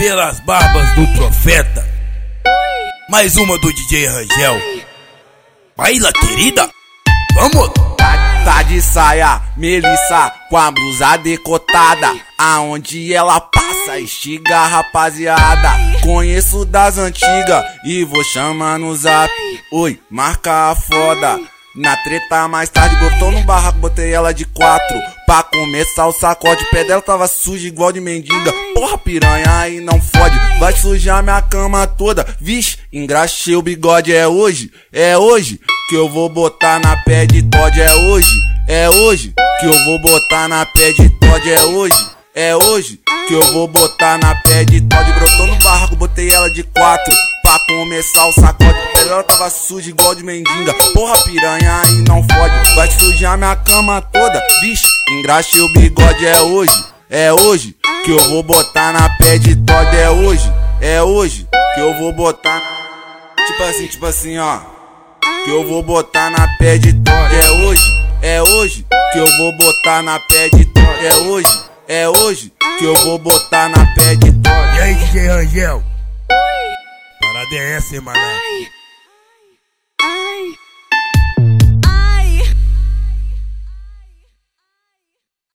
pelas barbas do profeta. Mais uma do DJ Rangel. Baila, querida. Vamos! Tá, tá de saia, Melissa, com a blusa decotada. Aonde ela passa, estiga rapaziada. Conheço das antigas e vou chamar no zap. Oi, marca a foda. Na treta mais tarde, botou no barraco, botei ela de quatro. Pra começar o sacode, pé dela tava sujo igual de mendiga. Porra, piranha, aí não fode, vai sujar minha cama toda. Vixe, engraxei o bigode, é hoje, é hoje que eu vou botar na pé de Todd, é hoje, é hoje que eu vou botar na pé de Todd, é hoje, é hoje que eu vou botar na pé de Todd. Brotou no barraco, botei ela de quatro. Pra começar o sacode, ela tava suja igual de mendiga. Porra, piranha, aí não fode, vai sujar minha cama toda. Vixe, engraxei o bigode, é hoje, é hoje que eu vou botar na pé de Todd, é hoje, é hoje que eu vou botar. Tipo assim, tipo assim, ó. Que eu vou botar na pé de Todd, é hoje, é hoje que eu vou botar na pé de Todd, é hoje, é hoje que eu vou botar na pé de Todd. E aí, DJ Rangel? Parada é essa, hein, mané?